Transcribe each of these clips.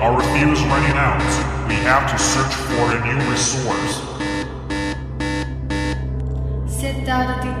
our refill is running out. We have to search for a new resource. Set down the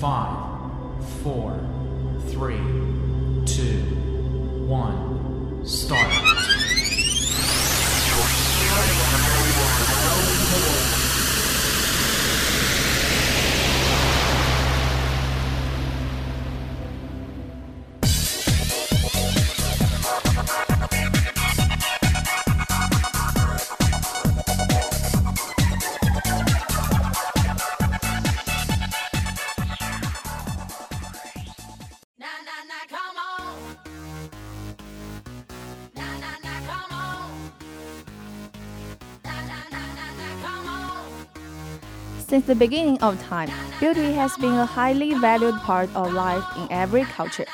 5, 4, 3, 2, 1, start. Since the beginning of time, beauty has been a highly valued part of life in every culture.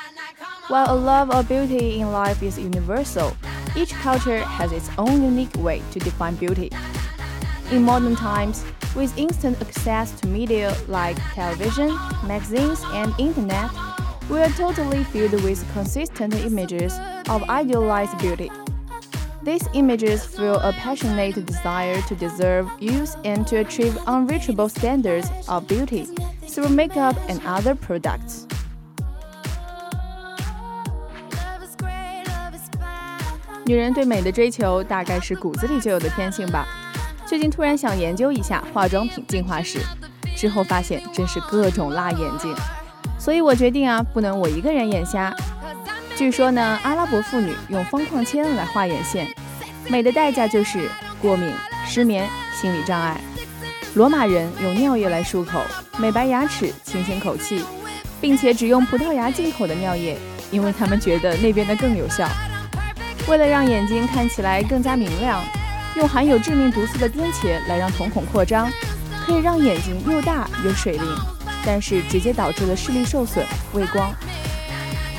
While a love of beauty in life is universal, each culture has its own unique way to define beauty. In modern times, with instant access to media like television, magazines, and internet, we are totally filled with consistent images of idealized beauty. These images fuel a passionate desire to deserve, use, and to achieve unreachable standards of beauty through makeup and other products. 女人对美的追求大概是骨子里就有的天性吧。最近突然想研究一下化妆品进化史，之后发现真是各种辣眼睛，所以我决定啊，不能我一个人眼瞎。据说呢，阿拉伯妇女用方框铅来画眼线，美的代价就是过敏、失眠、心理障碍。罗马人用尿液来漱口，美白牙齿、清新口气，并且只用葡萄牙进口的尿液，因为他们觉得那边的更有效。为了让眼睛看起来更加明亮，用含有致命毒素的颠茄来让瞳孔扩张，可以让眼睛又大又水灵，但是直接导致了视力受损、畏光。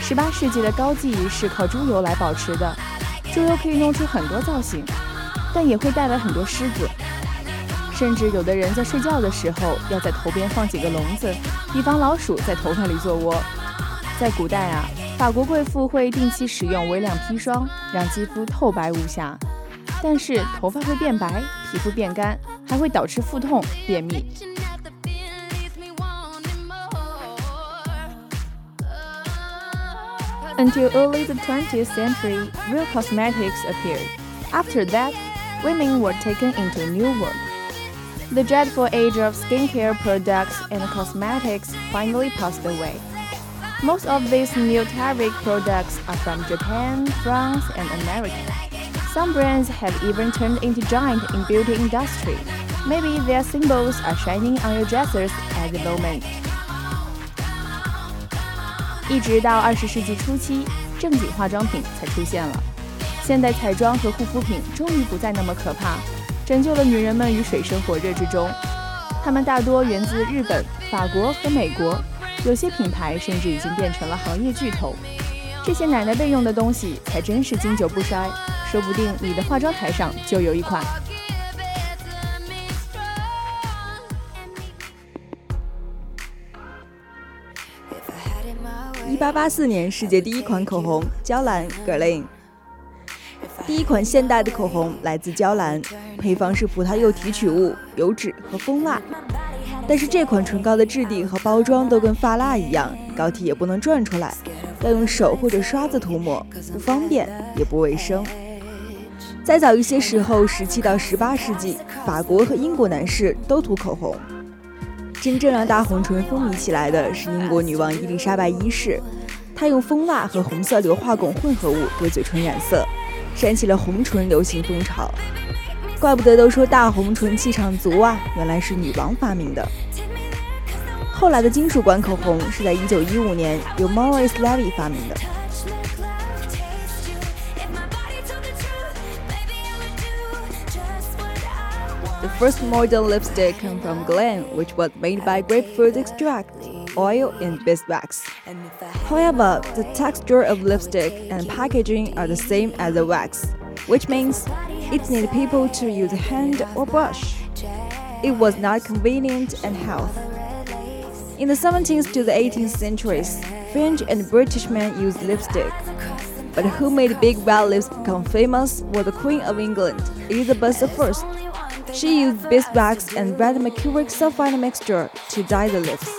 十八世纪的高技艺是靠猪油来保持的，猪油可以弄出很多造型，但也会带来很多虱子。甚至有的人在睡觉的时候要在头边放几个笼子，以防老鼠在头发里做窝。在古代啊，法国贵妇会定期使用微量砒霜，让肌肤透白无瑕，但是头发会变白，皮肤变干，还会导致腹痛、便秘。Until early the 20th century, real cosmetics appeared. After that, women were taken into a new world. The dreadful age of skincare products and cosmetics finally passed away. Most of these new tariff products are from Japan, France, and America. Some brands have even turned into giant in beauty industry. Maybe their symbols are shining on your dresses at the moment. 一直到二十世纪初期，正经化妆品才出现了。现代彩妆和护肤品终于不再那么可怕，拯救了女人们于水深火热之中。它们大多源自日本、法国和美国，有些品牌甚至已经变成了行业巨头。这些奶奶辈用的东西才真是经久不衰，说不定你的化妆台上就有一款。一八八四年，世界第一款口红娇兰 Guerlain。第一款现代的口红来自娇兰，配方是葡萄柚提取物、油脂和蜂蜡。但是这款唇膏的质地和包装都跟发蜡一样，膏体也不能转出来，要用手或者刷子涂抹，不方便也不卫生。再早一些时候，十七到十八世纪，法国和英国男士都涂口红。真正让大红唇风靡起来的是英国女王伊丽莎白一世，她用蜂蜡和红色硫化汞混合物给嘴唇染色，煽起了红唇流行风潮。怪不得都说大红唇气场足啊，原来是女王发明的。后来的金属管口红是在1915年由 Morris Levy 发明的。The first modern lipstick came from Guerlain, which was made by grapefruit extract, oil, and beeswax. However, the texture of lipstick and packaging are the same as the wax, which means it needs people to use hand or brush. It was not convenient and health. In the 17th to the 18th centuries, French and British men used lipstick. But who made big red lips become famous was the Queen of England, Elizabeth I. She used beeswax and red mercuric sulfide mixture to dye the lips.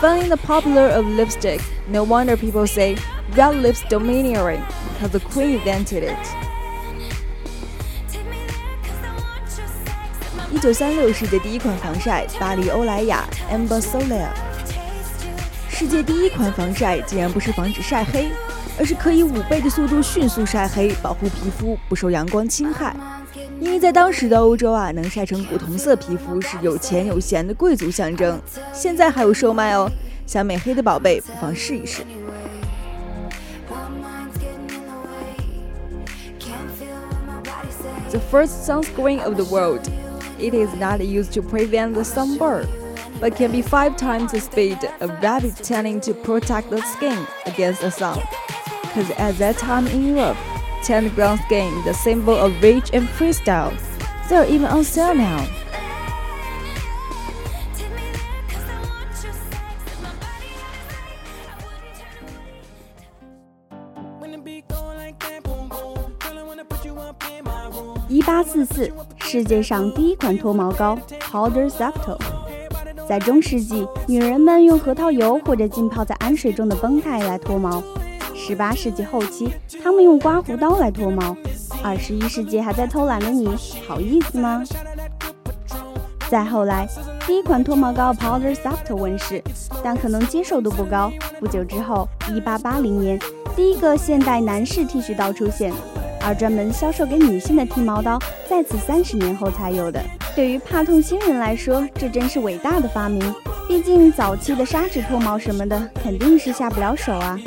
Finding the popular of lipstick, no wonder people say red lips domineering because the queen invented it. 一九三六世界第一款防晒，巴黎欧莱雅 Amber Soleil。世界第一款防晒竟然不是防止晒黑， 而是可以五倍的速度迅速晒黑，保护皮肤不受阳光侵害。因为在当时的欧洲啊，能晒成古铜色皮肤是有钱有闲的贵族象征。现在还有售卖哦，想美黑的宝贝不妨试一试。The first sunscreen of the world. It is not used to prevent the sunburn, but can be five times the speed of rapid tanning to protect the skin against the sun. Because at that time in Europe, Tan brown skin, the symbol of rich and freestyle. They're even on sale now. 一八四四，世界上第一款脱毛膏 Powder Septo。在中世纪，女人们用核桃油或者浸泡在氨水中的绷带来脱毛。 十八世纪后期，他们用刮胡刀来脱毛。二十一世纪还在偷懒的你，好意思吗？再后来，第一款脱毛膏 Powder Soft 问世，但可能接受度不高。不久之后，一八八零年，第一个现代男士剃须刀出现，而专门销售给女性的剃毛刀，在此三十年后才有的。对于怕痛新人来说，这真是伟大的发明。毕竟早期的砂纸脱毛什么的，肯定是下不了手啊。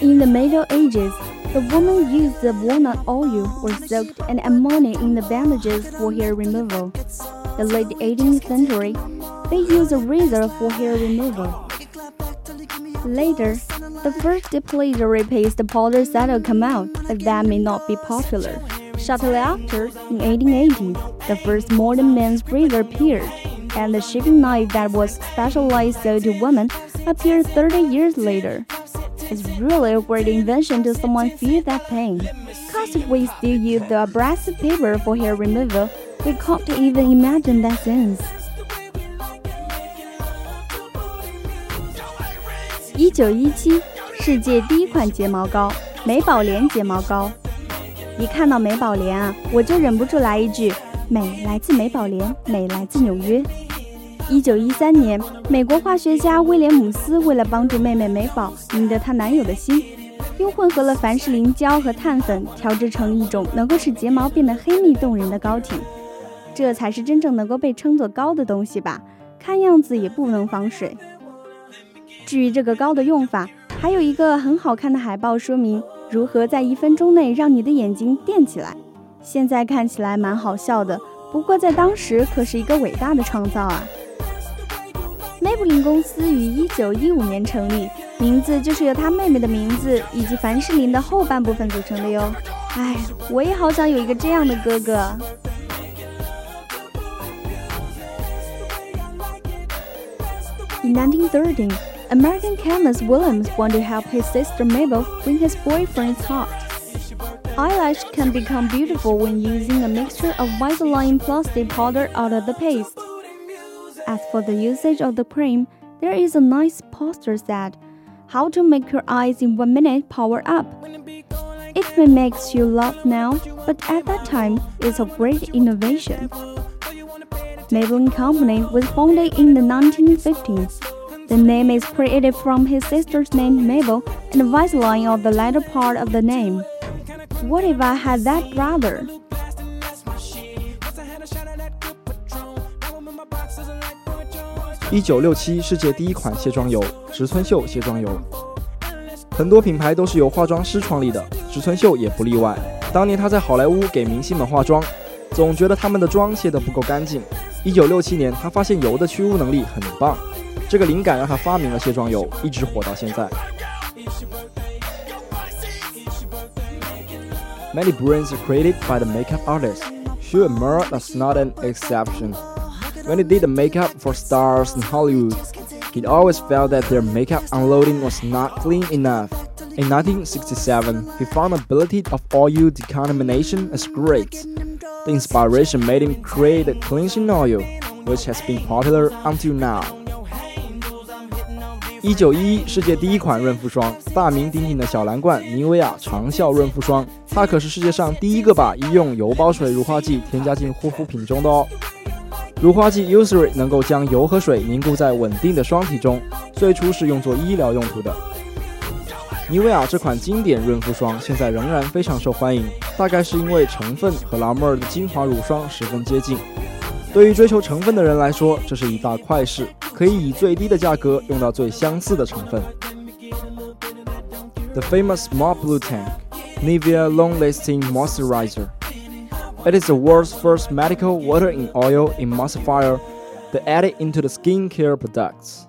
In the Middle Ages, the woman used the walnut oil or soaked an ammonia in the bandages for hair removal. The late 18th century, they used a razor for hair removal. Later, the first depilatory paste the powder settle came out, but that may not be popular. Shortly after, in 1880, the first modern men's razor appeared, and the shaving knife that was specialized sold to women appeared 30 years later It's really a great invention to someone feel that pain. Cause if we still use the abrasive paper for hair removal, we can't even imagine that sense. 一九一七，世界第一款睫毛膏——美宝莲睫毛膏。一看到美宝莲啊，我就忍不住来一句：美来自美宝莲，美来自纽约。 一九一三年，美国化学家威廉姆斯为了帮助妹妹美宝赢得她男友的心，用混合了凡士林胶和碳粉调制成一种能够使睫毛变得黑密动人的膏体。这才是真正能够被称作膏的东西吧？看样子也不能防水。至于这个膏的用法，还有一个很好看的海报说明如何在一分钟内让你的眼睛垫起来。现在看起来蛮好笑的，不过在当时可是一个伟大的创造啊！梅布林公司于一九一五年成立，名字就是由他妹妹的名字以及凡士林的后半部分组成的哟。哎，我也好想有一个这样的哥哥。In 1913, American chemist Williams wanted to help his sister Mabel when his boyfriend is hot. Eyelash can become beautiful when using a mixture of Vaseline plastic powder out of the paste. As for the usage of the cream, there is a nice poster said, How to make your eyes in one minute power up. It may make you laugh now, but at that time, it's a great innovation. Maybelline Company was founded in the 1950s. The name is created from his sister's name Mabel and the Vaseline of the latter part of the name. What if I had that brother? 一九六七世界第一款卸妆油植村秀卸妆油，很多品牌都是由化妆师创立的，植村秀也不例外。当年他在好莱坞给明星们化妆，总觉得他们的妆卸得不够干净。一九六七年，他发现油的去污能力很棒，这个灵感让他发明了卸妆油，一直火到现在。Many brands are created by the makeup artist. Sure, Mer is not an exception. When he did the makeup for stars in Hollywood, he always felt that their makeup unloading was not clean enough. In 1967, he found the ability of oil decontamination as great. The inspiration made him create the cleansing oil, which has been popular until now. 一九一一世界第一款润肤霜，大名鼎鼎的小蓝罐妮维雅长效润肤霜，它可是世界上第一个把医用油包水乳化剂添加进护肤品中的哦。 乳化剂 Eucerin 能够将油和水凝固在稳定的霜体中，最初是用作医疗用途的。妮维雅这款经典润肤霜现在仍然非常受欢迎，大概是因为成分和拉妹儿的精华乳霜十分接近。对于追求成分的人来说，这是一大快事。可以以最低的价格用到最相似的成分。The famous Smart Blue Tank Nivea Long Lasting Moisturizer. It is the world's first medical water in oil emulsifier that added into the skincare products.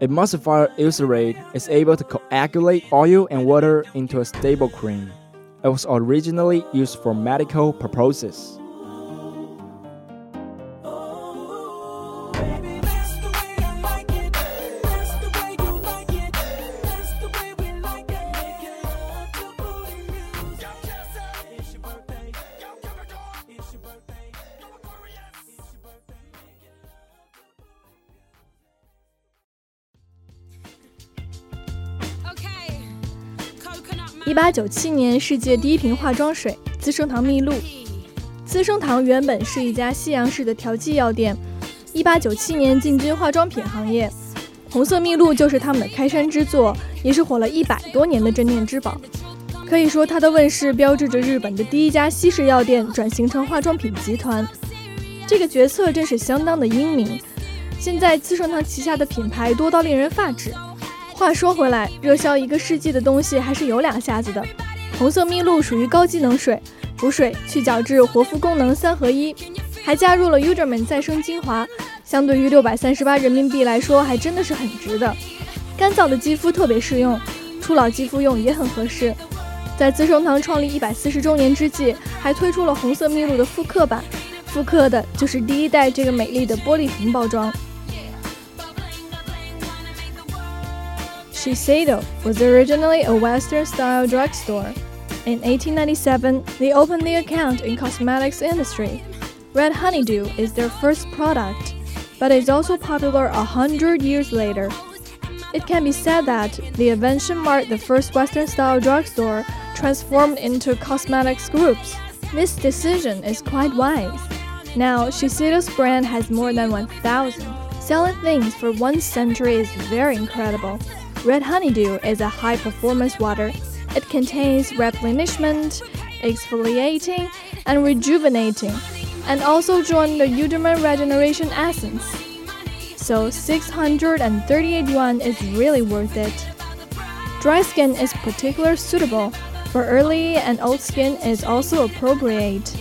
Emulsifier Eucerin is able to coagulate oil and water into a stable cream. It was originally used for medical purposes. 一八九七年，世界第一瓶化妆水——资生堂蜜露。资生堂原本是一家西洋式的调剂药店，一八九七年进军化妆品行业，红色蜜露就是他们的开山之作，也是火了一百多年的镇店之宝。可以说，它的问世标志着日本的第一家西式药店转型成化妆品集团。这个决策真是相当的英明。现在资生堂旗下的品牌多到令人发指。话说回来，热销一个世纪的东西还是有两下子的。红色蜜露属于高机能水，补水、去角质、活肤功能三合一，还加入了 Uderman 再生精华，相对于六百三十八人民币来说，还真的是很值的。干燥的肌肤特别适用，初老肌肤用也很合适。在资生堂创立一百四十周年之际，还推出了红色蜜露的复刻版，复刻的就是第一代这个美丽的玻璃瓶包装。Shiseido was originally a Western-style drugstore. In 1897, they opened the account in cosmetics industry. Red Honeydew is their first product, but is also popular a hundred years later. It can be said that the invention marked the first Western-style drugstore transformed into cosmetics groups. This decision is quite wise. Now, Shiseido's brand has more than 1,000. Selling things for one century is very incredible. Red Honeydew is a high performance water. It contains replenishment, exfoliating, and rejuvenating, and also joined the Eudermine Regeneration Essence. So 638 yuan is really worth it. Dry skin is particularly suitable. For early and old skin is also appropriate.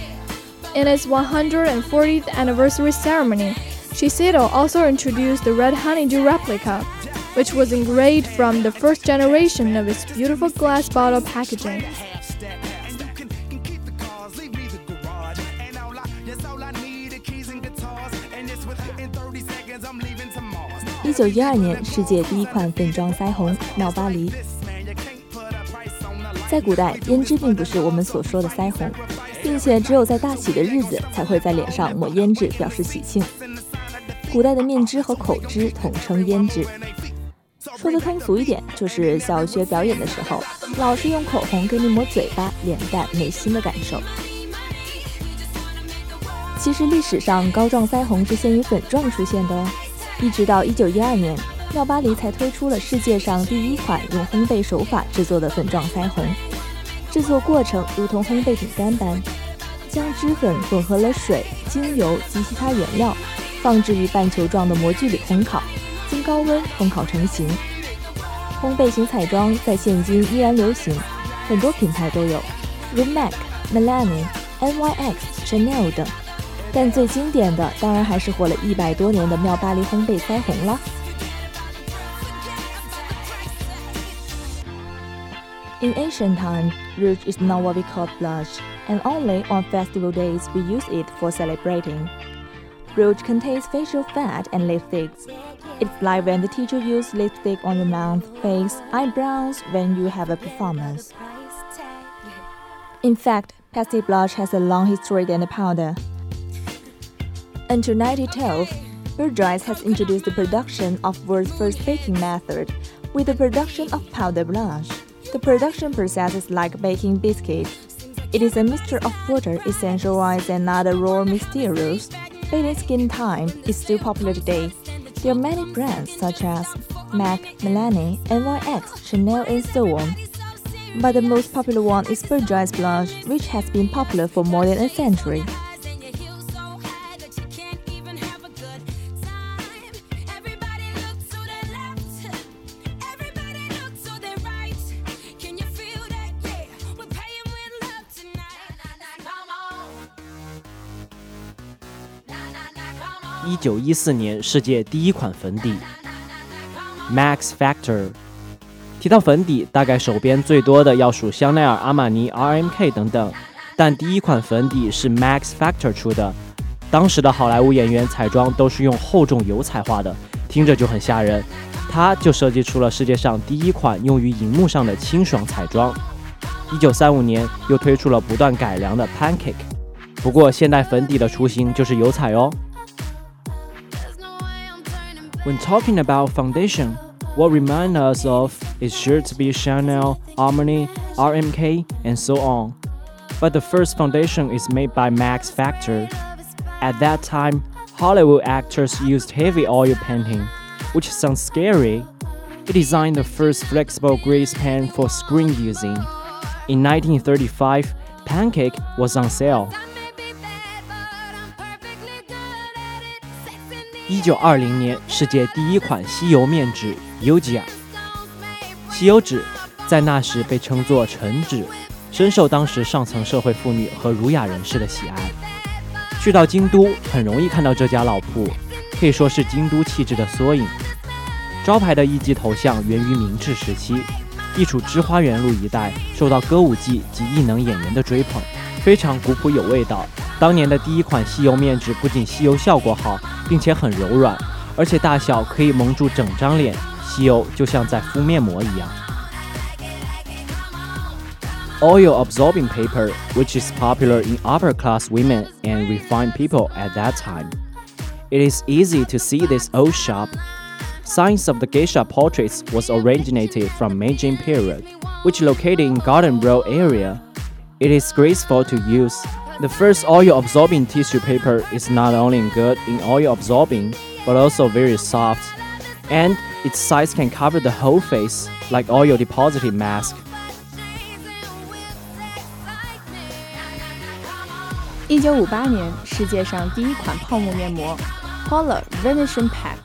In its 140th anniversary ceremony, Shiseido also introduced the Red Honeydew replica, which was engraved from the first generation of its beautiful glass bottle packaging. 一九一二年，世界第一款粉妆腮红妙巴黎。在古代，胭脂并不是我们所说的腮红，并且只有在大喜的日子才会在脸上抹胭脂表示喜庆。古代的面脂和口脂统称胭脂。说的通俗一点，就是小学表演的时候，老师用口红给你抹嘴巴、脸蛋、内心的感受。其实历史上膏状腮红是先于粉状出现的哦，一直到一九一二年，妙巴黎才推出了世界上第一款用烘焙手法制作的粉状腮红。制作过程如同烘焙饼干般，将脂粉混合了水、精油及其他原料，放置于半球状的模具里烘烤，经高温烘烤成型。烘焙型彩妆在现今依然流行，很多品牌都有，如 MAC、Milani、NYX、Chanel 等。但最经典的当然还是活了一百多年的妙巴黎烘焙腮红了。In ancient times, rouge is not what we call blush, and only on festival days we use it for celebrating. Rouge contains facial fat and lipstick. It's like when the teacher uses lipstick on your mouth, face, eyebrows when you have a performance. In fact, pastel blush has a long history than the powder. Until 1912, Bourjois has introduced the production of world's first baking method with the production of powder blush. The production process is like baking biscuits. It is a mixture of water, essential oils, and other raw materials. Bathing skin time is still popular today. There are many brands such as MAC, Milani, NYX, Chanel, and so on. But the most popular one is Bourjois Blush, which has been popular for more than a century. 一九一四年，世界第一款粉底，Max Factor。提到粉底，大概手边最多的要数香奈儿、阿玛尼、RMK 等等，但第一款粉底是 Max Factor 出的。当时的好莱坞演员彩妆都是用厚重油彩画的，听着就很吓人。他就设计出了世界上第一款用于荧幕上的清爽彩妆。一九三五年，又推出了不断改良的 Pancake。不过现代粉底的雏形就是油彩哦。When talking about foundation, what reminds us of is sure to be Chanel, Armani, RMK, and so on. But the first foundation is made by Max Factor. At that time, Hollywood actors used heavy oil painting, which sounds scary. He designed the first flexible grease pen for screen using. In 1935, Pancake was on sale. 一九二零年，世界第一款吸油面纸 Ugia。吸油纸在那时被称作橙纸，深受当时上层社会妇女和儒雅人士的喜爱。去到京都，很容易看到这家老铺，可以说是京都气质的缩影。招牌的一级头像源于明治时期，地处知花园路一带，受到歌舞伎及艺能演员的追捧，非常古朴有味道。当年的第一款吸油面纸不仅吸油效果好，并且很柔软，而且大小可以蒙住整张脸，吸油就像在敷面膜一样。Oil absorbing paper, which is popular in upper class women and refined people at that time. It is easy to see this old shop. Science of the geisha portraits was originated from Meiji period, which located in Garden Row area. It is graceful to use the first oil absorbing tissue paper is not only good in oil absorbing, but also very soft, and its size can cover the whole face like oil depositing mask. 一九五八年，世界上第一款泡沫面膜 Paula Venetian Pack。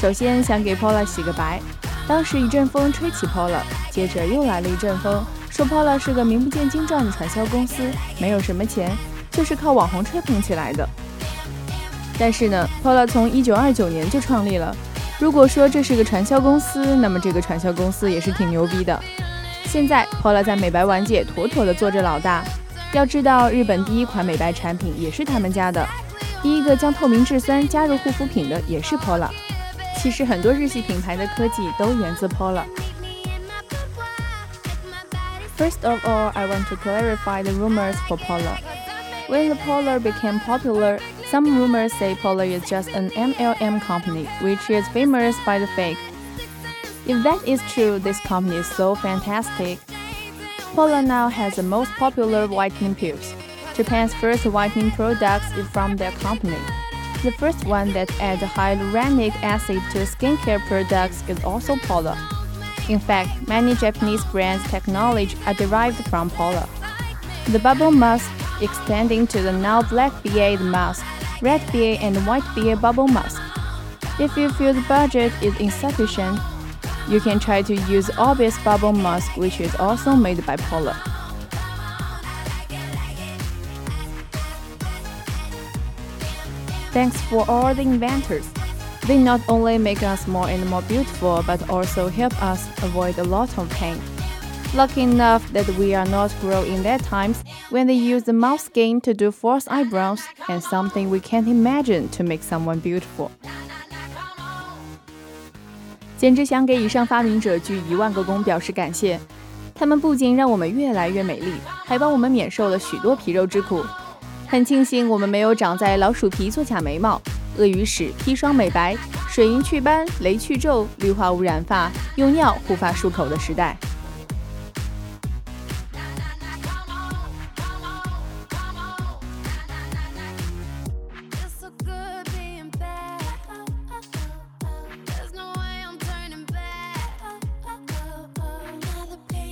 首先想给 Paula 洗个白，当时一阵风吹起 Paula，接着又来了一阵风。 说 Pola 是个名不见经传的传销公司，没有什么钱，就是靠网红吹捧起来的。但是呢，Pola 从1929年就创立了。如果说这是个传销公司，那么这个传销公司也是挺牛逼的。现在 Pola 在美白玩界妥妥的做着老大。要知道，日本第一款美白产品也是他们家的，第一个将透明质酸加入护肤品的也是 Pola。其实很多日系品牌的科技都源自 Pola。First of all, I want to clarify the rumors for Pola. When the Pola became popular, some rumors say Pola is just an MLM company, which is famous by the fake. If that is true, this company is so fantastic. Pola now has the most popular whitening pills. Japan's first whitening products is from their company. The first one that adds hyaluronic acid to skincare products is also Pola. In fact, many Japanese brands' technology are derived from Pola. The bubble mask extending to the now black BA mask, red BA and white BA bubble mask. If you feel the budget is insufficient, you can try to use Orbis bubble mask which is also made by Pola. Thanks for all the inventors. They not only make us more and more beautiful, but also help us avoid a lot of pain. Lucky enough that we are not grown in that times when they use the mouse skin to do false eyebrows and something we can't imagine to make someone beautiful. 简直想给以上发明者鞠一万个躬表示感谢，他们不仅让我们越来越美丽，还帮我们免受了许多皮肉之苦。很庆幸我们没有长在老鼠皮做假眉毛、 鳄鱼屎砒霜美白、水银祛斑、雷去皱、氯化物染发、用尿护发漱口的时代。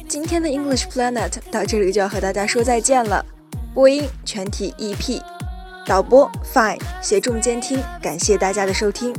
今天的 English Planet 到这里就要和大家说再见了。播音全体 EP，导播 Fine，协众监听，感谢大家的收听。